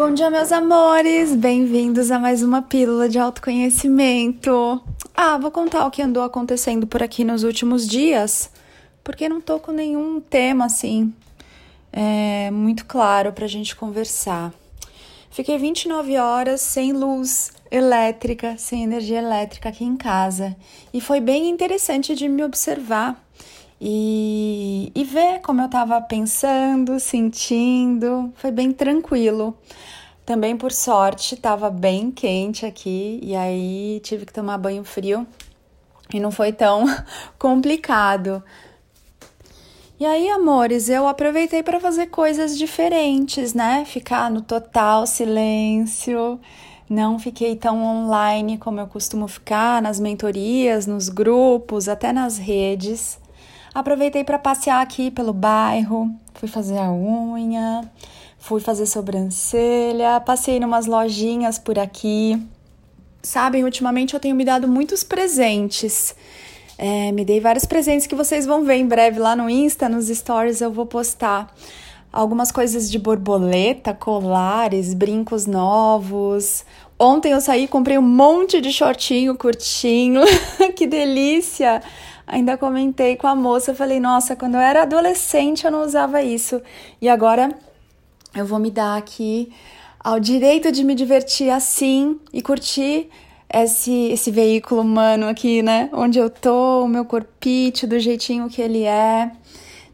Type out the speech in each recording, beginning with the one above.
Bom dia, meus amores! Bem-vindos a mais uma pílula de autoconhecimento. Ah, vou contar o que andou acontecendo por aqui nos últimos dias, porque não tô com nenhum tema assim é, muito claro pra gente conversar. Fiquei 29 horas sem luz elétrica, sem energia elétrica aqui em casa e foi bem interessante de me observar e, e ver como eu estava pensando, sentindo. Foi bem tranquilo. Também, por sorte, estava bem quente aqui e aí tive que tomar banho frio e não foi tão complicado. E aí, amores, eu aproveitei para fazer coisas diferentes, né? Ficar no total silêncio. Não fiquei tão online como eu costumo ficar nas mentorias, nos grupos, até nas redes. Aproveitei para passear aqui pelo bairro, fui fazer a unha, fui fazer sobrancelha, passei em umas lojinhas por aqui. Sabem, ultimamente eu tenho me dado muitos presentes. É, me dei vários presentes que vocês vão ver em breve lá no Insta, nos stories eu vou postar algumas coisas de borboleta, colares, brincos novos. Ontem eu saí, comprei um monte de shortinho curtinho, que delícia! Ainda comentei com a moça, falei, nossa, quando eu era adolescente eu não usava isso. E agora eu vou me dar aqui ao direito de me divertir assim e curtir esse, esse veículo humano aqui, né? Onde eu tô, o meu corpite, do jeitinho que ele é.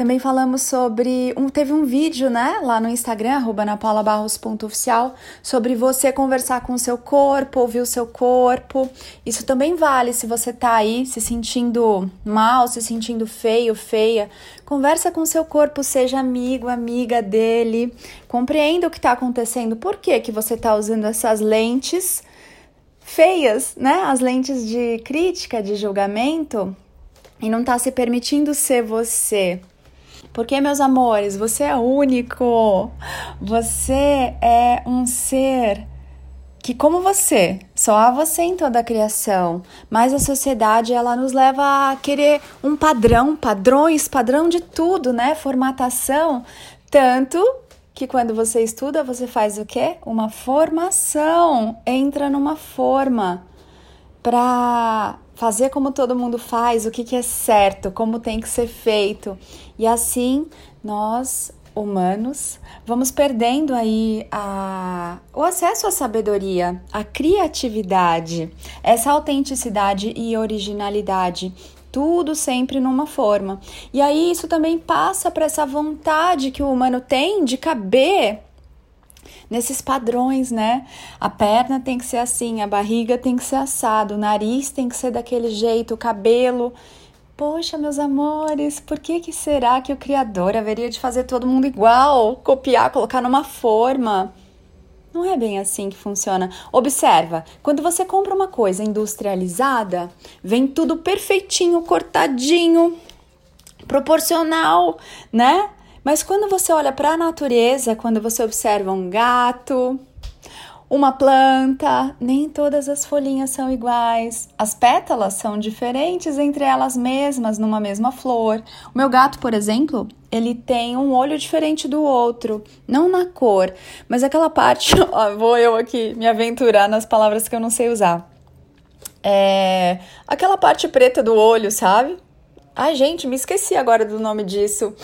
Também falamos sobre. Um, teve um vídeo, né, lá no Instagram, anapaulabarros.oficial, sobre você conversar com o seu corpo, ouvir o seu corpo. Isso também vale se você tá aí se sentindo mal, se sentindo feio, feia. Conversa com o seu corpo, seja amigo, amiga dele. Compreenda o que está acontecendo. Por que, que você está usando essas lentes feias, né? As lentes de crítica, de julgamento. E não está se permitindo ser você. Porque, meus amores, você é único. Você é um ser que, como você, só há você em toda a criação. Mas a sociedade, ela nos leva a querer um padrão, padrões, padrão de tudo, né? Formatação. Tanto que quando você estuda, você faz o quê? Uma formação. Entra numa forma para fazer como todo mundo faz, o que, que é certo, como tem que ser feito. E assim nós, humanos, vamos perdendo aí a, o acesso à sabedoria, à criatividade, essa autenticidade e originalidade. Tudo sempre numa forma. E aí isso também passa para essa vontade que o humano tem de caber nesses padrões, né? A perna tem que ser assim, a barriga tem que ser assado, o nariz tem que ser daquele jeito, o cabelo. Poxa, meus amores, por que, que será que o Criador haveria de fazer todo mundo igual, copiar, colocar numa forma? Não é bem assim que funciona. Observa, quando você compra uma coisa industrializada, vem tudo perfeitinho, cortadinho, proporcional, né? Mas quando você olha para a natureza, quando você observa um gato, uma planta, nem todas as folhinhas são iguais. As pétalas são diferentes entre elas mesmas numa mesma flor. O meu gato, por exemplo, ele tem um olho diferente do outro, não na cor, mas aquela parte. Ó, vou eu aqui me aventurar nas palavras que eu não sei usar. É aquela parte preta do olho, sabe? Ai, gente, me esqueci agora do nome disso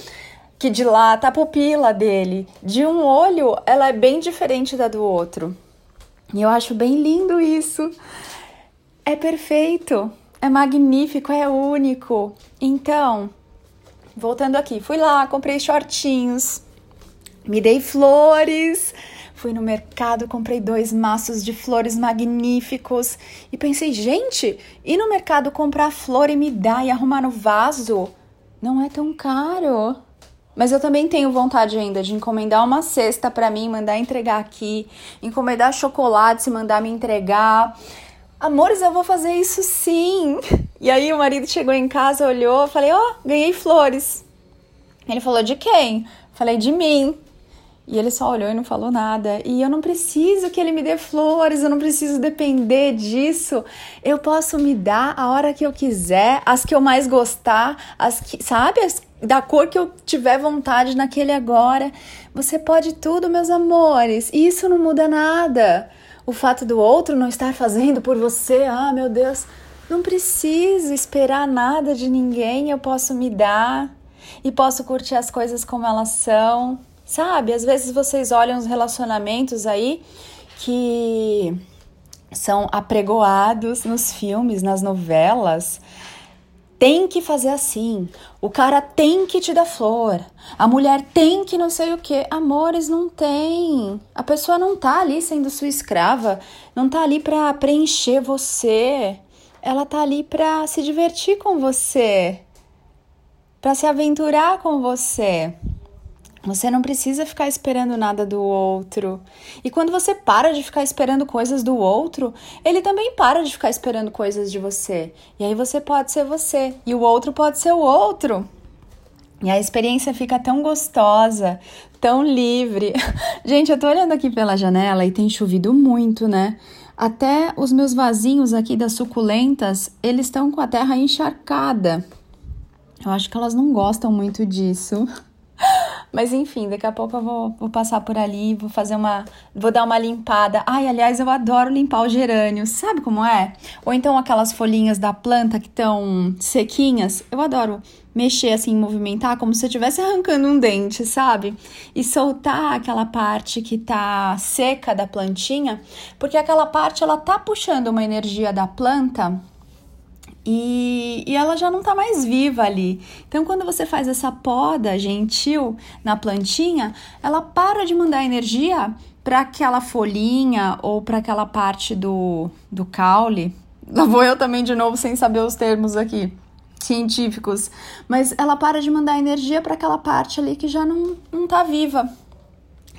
que dilata a pupila dele. De um olho, ela é bem diferente da do outro. E eu acho bem lindo isso. É perfeito, é magnífico, é único. Então, voltando aqui, fui lá, comprei shortinhos, me dei flores. Fui no mercado, comprei dois maços de flores magníficos e pensei, gente, ir no mercado comprar flor e me dar e arrumar no vaso não é tão caro. Mas eu também tenho vontade ainda de encomendar uma cesta para mim, mandar entregar aqui, encomendar chocolate, mandar me entregar. Amores, eu vou fazer isso sim. E aí o marido chegou em casa, olhou, falei: "Ó, oh, ganhei flores". Ele falou: "De quem?". Falei: "De mim". E ele só olhou e não falou nada. E eu não preciso que ele me dê flores, eu não preciso depender disso. Eu posso me dar a hora que eu quiser, as que eu mais gostar, as que, sabe? As da cor que eu tiver vontade naquele agora. Você pode tudo, meus amores. Isso não muda nada. O fato do outro não estar fazendo por você, ah, meu Deus, não preciso esperar nada de ninguém, eu posso me dar e posso curtir as coisas como elas são. Sabe? Às vezes vocês olham os relacionamentos aí que são apregoados nos filmes, nas novelas. Tem que fazer assim. O cara tem que te dar flor. A mulher tem que não sei o que. Amores não tem. A pessoa não tá ali sendo sua escrava, não tá ali para preencher você. Ela tá ali para se divertir com você, para se aventurar com você. Você não precisa ficar esperando nada do outro. E quando você para de ficar esperando coisas do outro, ele também para de ficar esperando coisas de você. E aí você pode ser você, e o outro pode ser o outro. E a experiência fica tão gostosa, tão livre. Gente, eu tô olhando aqui pela janela e tem chovido muito, né? Até os meus vasinhos aqui das suculentas, eles estão com a terra encharcada. Eu acho que elas não gostam muito disso. Mas enfim, daqui a pouco eu vou, vou passar por ali, vou fazer uma. Vou dar uma limpada. Ai, aliás, eu adoro limpar o gerânio. Sabe como é? Ou então aquelas folhinhas da planta que estão sequinhas. Eu adoro mexer assim, movimentar, como se eu estivesse arrancando um dente, sabe? E soltar aquela parte que tá seca da plantinha, porque aquela parte ela tá puxando uma energia da planta e, e ela já não está mais viva ali. Então, quando você faz essa poda gentil na plantinha, ela para de mandar energia para aquela folhinha ou para aquela parte do, do caule. Lá vou eu também de novo sem saber os termos aqui científicos, mas ela para de mandar energia para aquela parte ali que já não, não tá viva,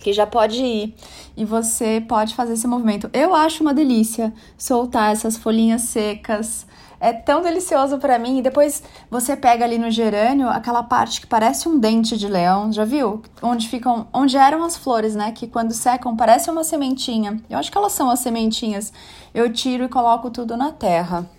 que já pode ir e você pode fazer esse movimento. Eu acho uma delícia soltar essas folhinhas secas, é tão delicioso para mim. E depois você pega ali no gerânio aquela parte que parece um dente de leão, já viu? Onde ficam, onde eram as flores, né? Que quando secam parece uma sementinha. Eu acho que elas são as sementinhas. Eu tiro e coloco tudo na terra.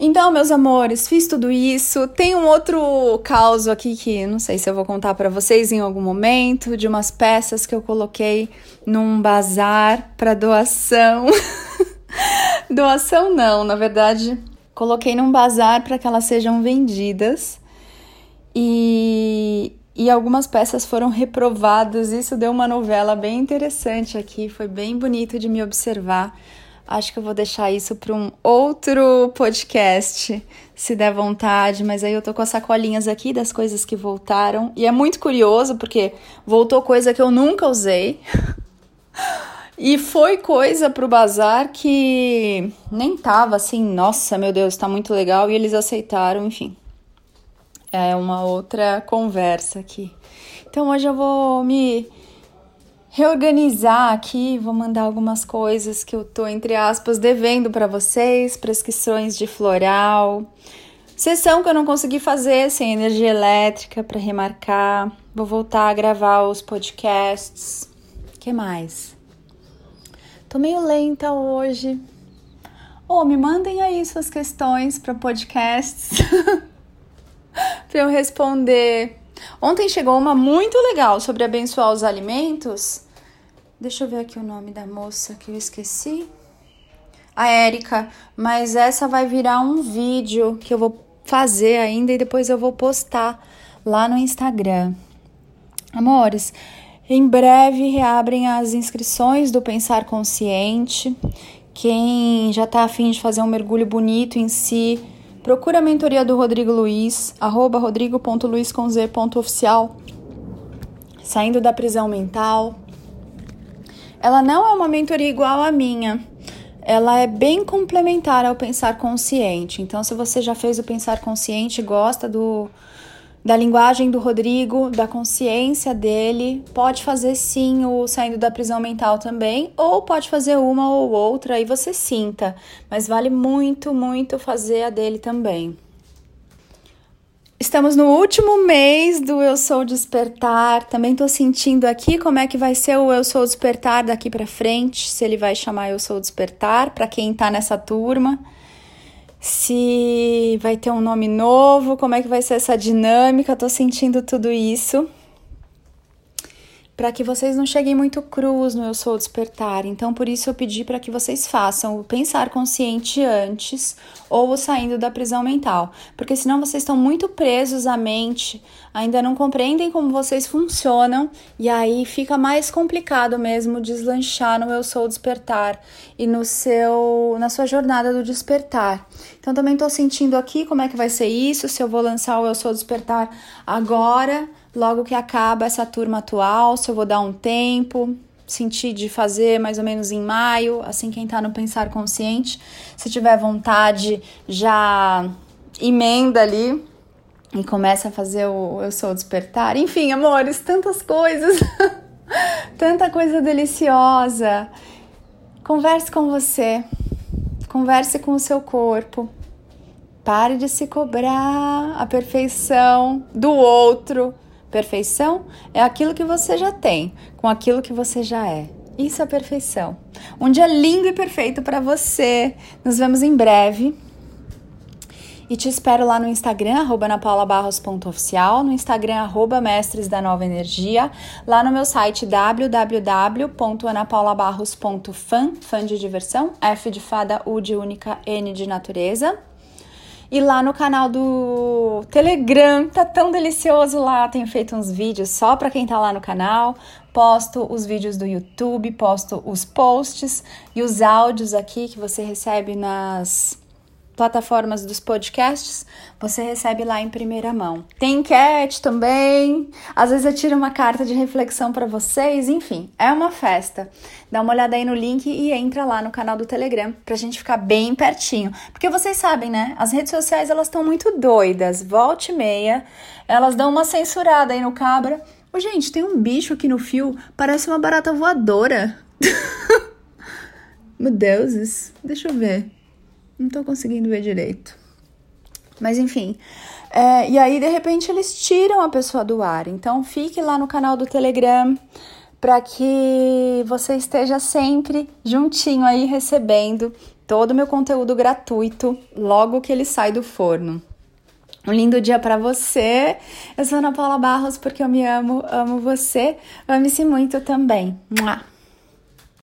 Então, meus amores, fiz tudo isso. Tem um outro caos aqui que não sei se eu vou contar para vocês em algum momento, de umas peças que eu coloquei num bazar para doação. Doação não, na verdade, coloquei num bazar para que elas sejam vendidas. E, e algumas peças foram reprovadas. Isso deu uma novela bem interessante aqui, foi bem bonito de me observar. Acho que eu vou deixar isso para um outro podcast, se der vontade, mas aí eu tô com as sacolinhas aqui das coisas que voltaram. E é muito curioso porque voltou coisa que eu nunca usei. E foi coisa pro bazar que nem tava assim, nossa, meu Deus, tá muito legal, e eles aceitaram, enfim. É uma outra conversa aqui. Então hoje eu vou me reorganizar aqui, vou mandar algumas coisas que eu tô entre aspas devendo para vocês, prescrições de floral, sessão que eu não consegui fazer sem energia elétrica para remarcar. Vou voltar a gravar os podcasts. Que mais? Tô meio lenta hoje. Ou oh, me mandem aí suas questões para podcasts para eu responder. Ontem chegou uma muito legal sobre abençoar os alimentos. Deixa eu ver aqui o nome da moça que eu esqueci. A Érica, mas essa vai virar um vídeo que eu vou fazer ainda e depois eu vou postar lá no Instagram. Amores, em breve reabrem as inscrições do Pensar Consciente. Quem já está afim de fazer um mergulho bonito em si, procura a mentoria do Rodrigo Luiz, arroba rodrigo.luiz.oficial. Saindo da prisão mental. Ela não é uma mentoria igual à minha. Ela é bem complementar ao Pensar Consciente. Então, se você já fez o Pensar Consciente, gosta do da linguagem do Rodrigo, da consciência dele, pode fazer sim o saindo da prisão mental também, ou pode fazer uma ou outra e você sinta, mas vale muito, muito fazer a dele também. Estamos no último mês do Eu Sou Despertar. Também estou sentindo aqui como é que vai ser o Eu Sou Despertar daqui para frente, se ele vai chamar Eu Sou Despertar para quem está nessa turma. se vai ter um nome novo, como é que vai ser essa dinâmica. Tô sentindo tudo isso para que vocês não cheguem muito crus no Eu Sou Despertar. Então, por isso eu pedi para que vocês façam o pensar consciente antes ou o saindo da prisão mental, porque senão vocês estão muito presos à mente, ainda não compreendem como vocês funcionam e aí fica mais complicado mesmo deslanchar no Eu Sou Despertar e no seu na sua jornada do despertar. Então, também estou sentindo aqui como é que vai ser isso, se eu vou lançar o Eu Sou Despertar agora logo que acaba essa turma atual, se eu vou dar um tempo, sentir de fazer mais ou menos em maio, assim quem tá no pensar consciente, se tiver vontade, já emenda ali e começa a fazer o eu sou despertar. Enfim, amores, tantas coisas. Tanta coisa deliciosa. Converse com você. Converse com o seu corpo. Pare de se cobrar a perfeição do outro Perfeição é aquilo que você já tem, com aquilo que você já é. Isso é perfeição. Um dia lindo e perfeito para você. Nos vemos em breve. E te espero lá no Instagram, arroba anapaulabarros.oficial, no Instagram, arroba mestres da nova energia, lá no meu site www.anapaulabarros.fan, fã de diversão, F de fada, U de única, N de natureza. E lá no canal do Telegram, tá tão delicioso lá. Tenho feito uns vídeos só para quem tá lá no canal. Posto os vídeos do YouTube, posto os posts e os áudios aqui que você recebe nas plataformas dos podcasts, você recebe lá em primeira mão. Tem enquete também, às vezes eu tiro uma carta de reflexão para vocês, enfim, é uma festa. Dá uma olhada aí no link e entra lá no canal do Telegram pra gente ficar bem pertinho. Porque vocês sabem, né? As redes sociais elas estão muito doidas, volta e meia, elas dão uma censurada aí no cabra. Ô, gente, tem um bicho aqui no fio, parece uma barata voadora. Meu Deus, deixa eu ver. Não tô conseguindo ver direito. Mas enfim. É, e aí, de repente, eles tiram a pessoa do ar. Então, fique lá no canal do Telegram para que você esteja sempre juntinho aí recebendo todo o meu conteúdo gratuito logo que ele sai do forno. Um lindo dia para você. Eu sou Ana Paula Barros porque eu me amo, amo você. Ame-se muito também. Mua.